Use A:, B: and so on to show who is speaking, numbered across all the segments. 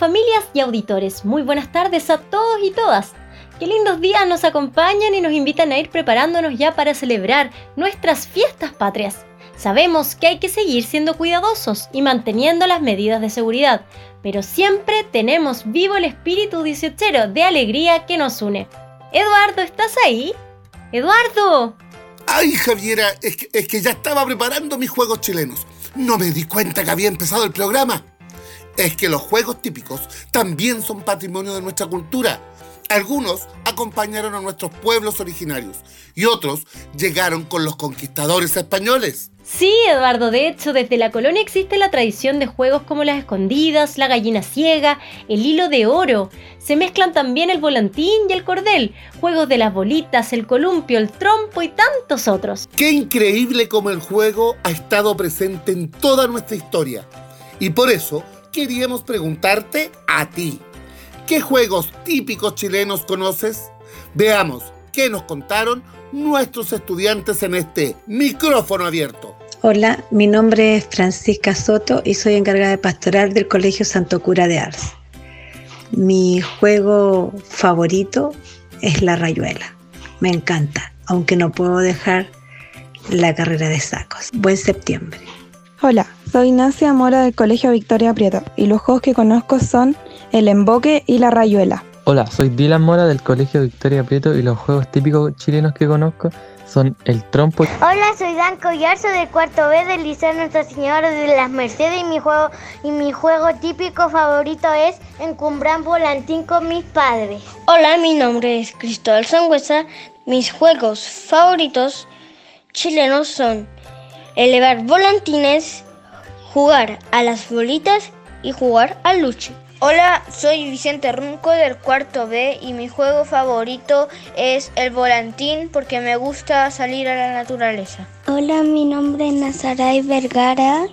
A: familias y auditores, muy buenas tardes a todos y todas. Qué lindos días nos acompañan y nos invitan a ir preparándonos ya para celebrar nuestras fiestas patrias. Sabemos que hay que seguir siendo cuidadosos y manteniendo las medidas de seguridad, pero siempre tenemos vivo el espíritu dieciochero de alegría que nos une. Eduardo, ¿estás ahí? ¡Eduardo!
B: ¡Ay, Javiera! Es que, es que ya estaba preparando mis juegos chilenos. No me di cuenta que había empezado el programa. Es que los juegos típicos también son patrimonio de nuestra cultura. Algunos acompañaron a nuestros pueblos originarios y otros llegaron con los conquistadores españoles.
A: Sí, Eduardo, de hecho, desde la colonia existe la tradición de juegos como las escondidas, la gallina ciega, el hilo de oro. Se mezclan también el volantín y el cordel, juegos de las bolitas, el columpio, el trompo y tantos otros.
B: Qué increíble como el juego ha estado presente en toda nuestra historia. Y por eso queríamos preguntarte a ti, ¿qué juegos típicos chilenos conoces? Veamos qué nos contaron nuestros estudiantes en este micrófono abierto.
C: Hola, mi nombre es Francisca Soto y soy encargada de pastoral del Colegio Santo Cura de Ars. Mi juego favorito es la rayuela. Me encanta, aunque no puedo dejar la carrera de sacos. Buen septiembre.
D: Hola, soy Nacia Mora del Colegio Victoria Prieto y los juegos que conozco son el emboque y la rayuela.
E: Hola, soy Dylan Mora del Colegio Victoria Prieto y los juegos típicos chilenos que conozco son el trompo.
F: Hola, soy Dan Collarzo del cuarto B del Liceo Nuestra Señora de las Mercedes y mi juego, y mi juego típico favorito es encumbrar volantín con mis padres.
G: Hola, mi nombre es Cristóbal Sangüesa. Mis juegos favoritos chilenos son elevar volantines, jugar a las bolitas y jugar al luche.
H: Hola, soy Vicente Runco del cuarto B y mi juego favorito es el volantín porque me gusta salir a la naturaleza.
I: Hola, mi nombre es Nazaray Vergara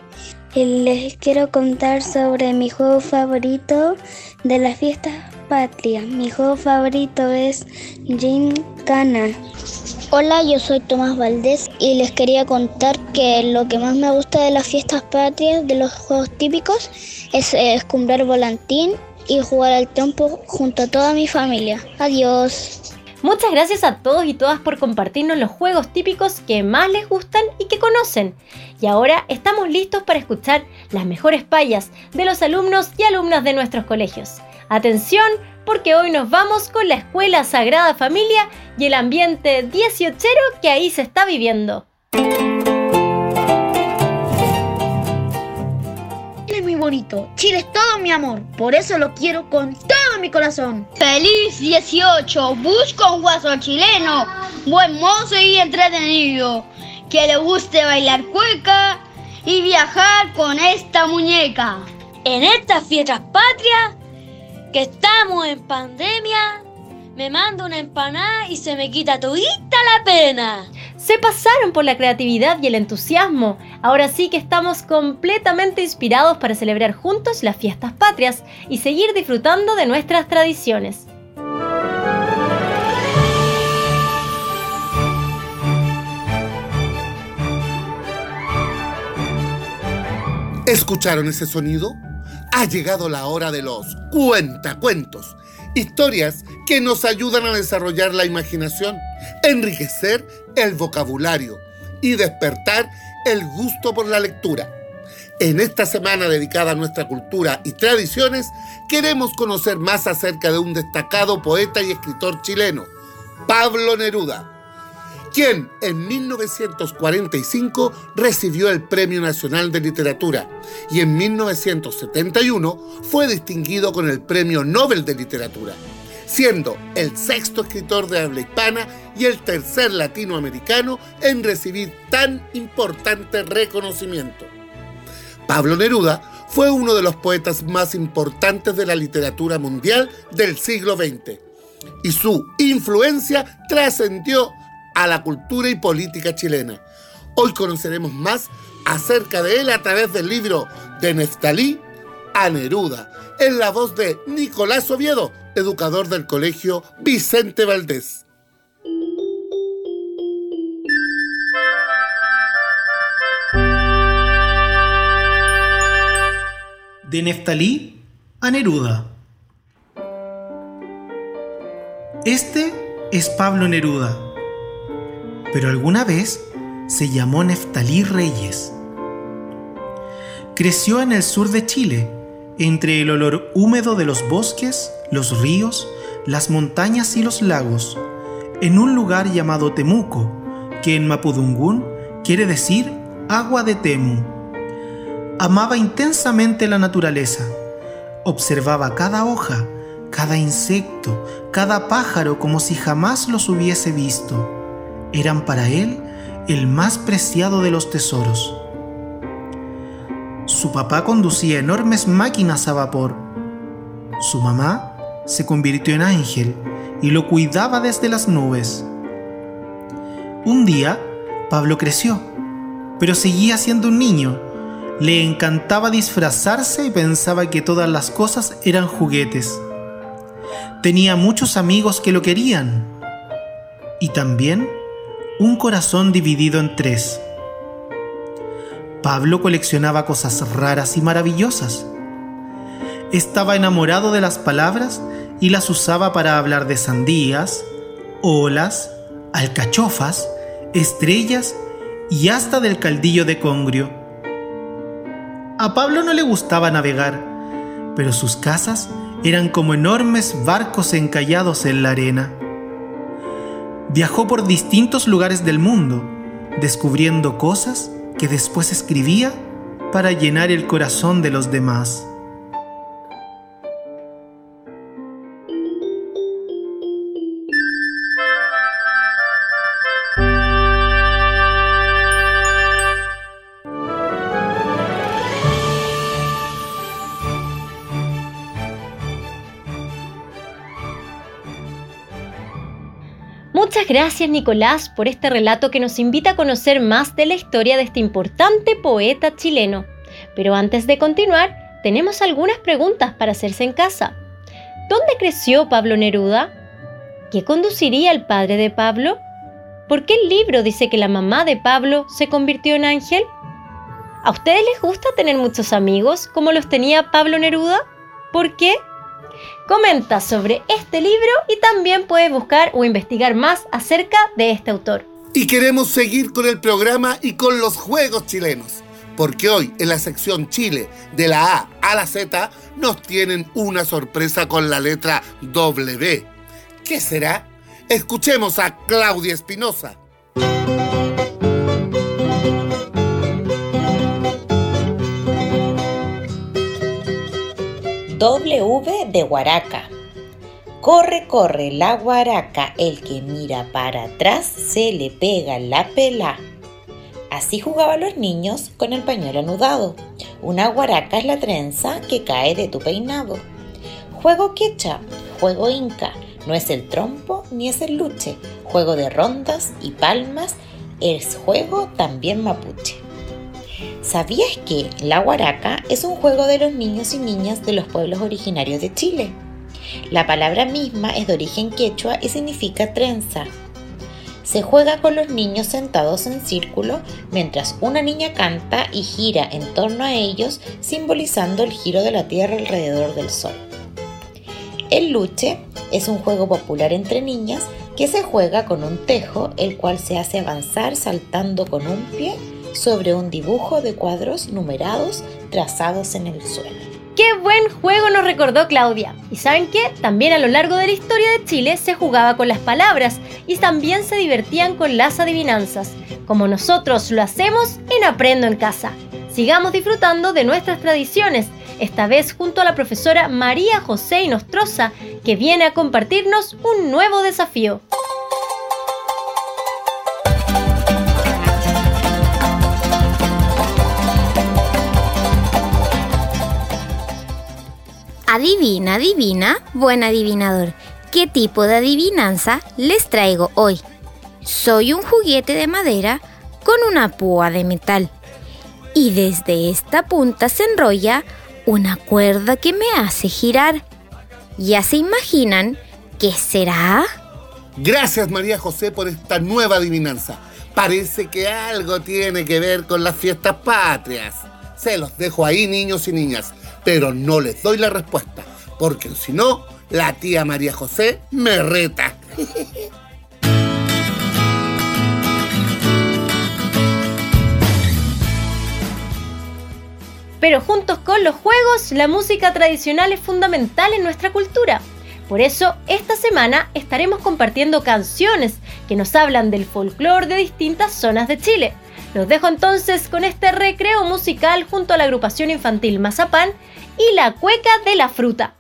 I: y les quiero contar sobre mi juego favorito de las fiestas patrias. Mi juego favorito es Jim Cana.
J: Hola, yo soy Tomás Valdés y les quería contar que lo que más me gusta de las fiestas patrias, de los juegos típicos, es escumbrar volantín y jugar al trompo junto a toda mi familia. Adiós.
A: Muchas gracias a todos y todas por compartirnos los juegos típicos que más les gustan y que conocen. Y ahora estamos listos para escuchar las mejores payas de los alumnos y alumnas de nuestros colegios. Atención, porque hoy nos vamos con la Escuela Sagrada Familia y el ambiente 18 que ahí se está viviendo.
K: Chile es muy bonito, Chile es todo mi amor, por eso lo quiero con todo mi corazón.
L: Feliz 18, busco un guaso chileno, buen mozo y entretenido, que le guste bailar cueca y viajar con esta muñeca.
M: En estas fiestas patrias que estamos en pandemia, me mando una empanada y se me quita todita la pena.
A: Se pasaron por la creatividad y el entusiasmo. Ahora sí que estamos completamente inspirados para celebrar juntos las fiestas patrias y seguir disfrutando de nuestras tradiciones.
B: ¿Escucharon ese sonido? Ha llegado la hora de los cuentacuentos. Historias que nos ayudan a desarrollar la imaginación, enriquecer el vocabulario y despertar el gusto por la lectura. En esta semana dedicada a nuestra cultura y tradiciones, queremos conocer más acerca de un destacado poeta y escritor chileno, Pablo Neruda quien en 1945 recibió el Premio Nacional de Literatura y en 1971 fue distinguido con el Premio Nobel de Literatura, siendo el sexto escritor de habla hispana y el tercer latinoamericano en recibir tan importante reconocimiento. Pablo Neruda fue uno de los poetas más importantes de la literatura mundial del siglo XX y su influencia trascendió a la cultura y política chilena. Hoy conoceremos más acerca de él a través del libro de Neftalí a Neruda, en la voz de Nicolás Oviedo, educador del colegio Vicente Valdés.
N: De Neftalí a Neruda. Este es Pablo Neruda, pero alguna vez se llamó Neftalí Reyes. Creció en el sur de Chile, entre el olor húmedo de los bosques, los ríos, las montañas y los lagos, en un lugar llamado Temuco, que en Mapudungún quiere decir agua de Temu. Amaba intensamente la naturaleza. Observaba cada hoja, cada insecto, cada pájaro como si jamás los hubiese visto. Eran para él el más preciado de los tesoros. Su papá conducía enormes máquinas a vapor. Su mamá se convirtió en ángel y lo cuidaba desde las nubes. Un día, Pablo creció, pero seguía siendo un niño. Le encantaba disfrazarse y pensaba que todas las cosas eran juguetes. Tenía muchos amigos que lo querían y también un corazón dividido en tres. Pablo coleccionaba cosas raras y maravillosas. Estaba enamorado de las palabras y las usaba para hablar de sandías, olas, alcachofas, estrellas y hasta del caldillo de congrio. A Pablo no le gustaba navegar, pero sus casas eran como enormes barcos encallados en la arena. Viajó por distintos lugares del mundo, descubriendo cosas que después escribía para llenar el corazón de los demás.
A: Muchas gracias Nicolás por este relato que nos invita a conocer más de la historia de este importante poeta chileno. Pero antes de continuar, tenemos algunas preguntas para hacerse en casa. ¿Dónde creció Pablo Neruda? ¿Qué conduciría el padre de Pablo? ¿Por qué el libro dice que la mamá de Pablo se convirtió en ángel? ¿A ustedes les gusta tener muchos amigos como los tenía Pablo Neruda? ¿Por qué? Comenta sobre este libro y también puedes buscar o investigar más acerca de este autor.
B: Y queremos seguir con el programa y con los juegos chilenos, porque hoy en la sección Chile, de la A a la Z, nos tienen una sorpresa con la letra W. ¿Qué será? Escuchemos a Claudia Espinosa.
O: W de Guaraca. Corre, corre la guaraca, el que mira para atrás se le pega la pela. Así jugaban los niños con el pañuelo anudado. Una guaraca es la trenza que cae de tu peinado. Juego quecha, juego inca, no es el trompo ni es el luche. Juego de rondas y palmas, es juego también mapuche. ¿Sabías que la guaraca es un juego de los niños y niñas de los pueblos originarios de Chile? La palabra misma es de origen quechua y significa trenza. Se juega con los niños sentados en círculo mientras una niña canta y gira en torno a ellos simbolizando el giro de la Tierra alrededor del Sol. El luche es un juego popular entre niñas que se juega con un tejo el cual se hace avanzar saltando con un pie sobre un dibujo de cuadros numerados trazados en el suelo.
A: ¡Qué buen juego nos recordó Claudia! ¿Y saben qué? También a lo largo de la historia de Chile se jugaba con las palabras y también se divertían con las adivinanzas, como nosotros lo hacemos en Aprendo en Casa. Sigamos disfrutando de nuestras tradiciones, esta vez junto a la profesora María José Inostroza, que viene a compartirnos un nuevo desafío.
P: Adivina, adivina, buen adivinador, ¿qué tipo de adivinanza les traigo hoy? Soy un juguete de madera con una púa de metal y desde esta punta se enrolla una cuerda que me hace girar. ¿Ya se imaginan qué será?
B: Gracias María José por esta nueva adivinanza. Parece que algo tiene que ver con las fiestas patrias. Se los dejo ahí niños y niñas pero no les doy la respuesta, porque si no, la tía María José me reta.
Q: Pero juntos con los juegos, la música tradicional es fundamental en nuestra cultura. Por eso, esta semana estaremos compartiendo canciones que nos hablan del folclore de distintas zonas de Chile. Los dejo entonces con este recreo musical junto a la agrupación infantil Mazapán y la cueca de la fruta.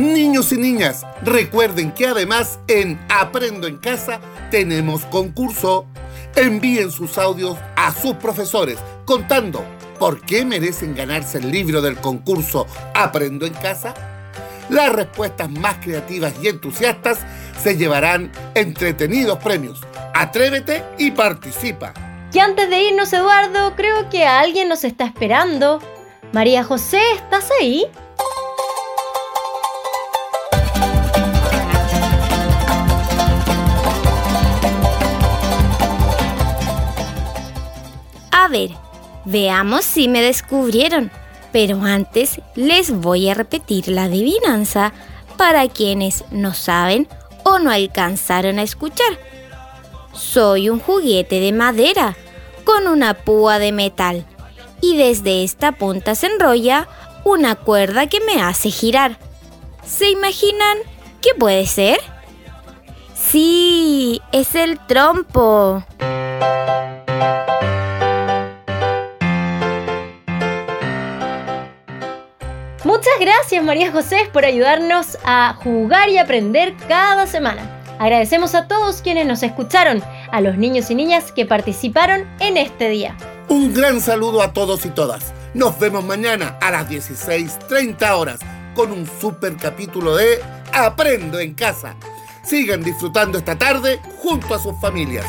B: Niños y niñas, recuerden que además en Aprendo en Casa tenemos concurso. Envíen sus audios a sus profesores contando por qué merecen ganarse el libro del concurso Aprendo en Casa. Las respuestas más creativas y entusiastas se llevarán entretenidos premios. Atrévete y participa.
Q: Y antes de irnos, Eduardo, creo que alguien nos está esperando. María José, ¿estás ahí?
P: Ver, veamos si me descubrieron. Pero antes les voy a repetir la adivinanza para quienes no saben o no alcanzaron a escuchar. Soy un juguete de madera con una púa de metal y desde esta punta se enrolla una cuerda que me hace girar. ¿Se imaginan qué puede ser? Sí, es el trompo.
Q: Gracias María José por ayudarnos a jugar y aprender cada semana. Agradecemos a todos quienes nos escucharon, a los niños y niñas que participaron en este día.
B: Un gran saludo a todos y todas. Nos vemos mañana a las 16.30 horas con un super capítulo de Aprendo en casa. Sigan disfrutando esta tarde junto a sus familias.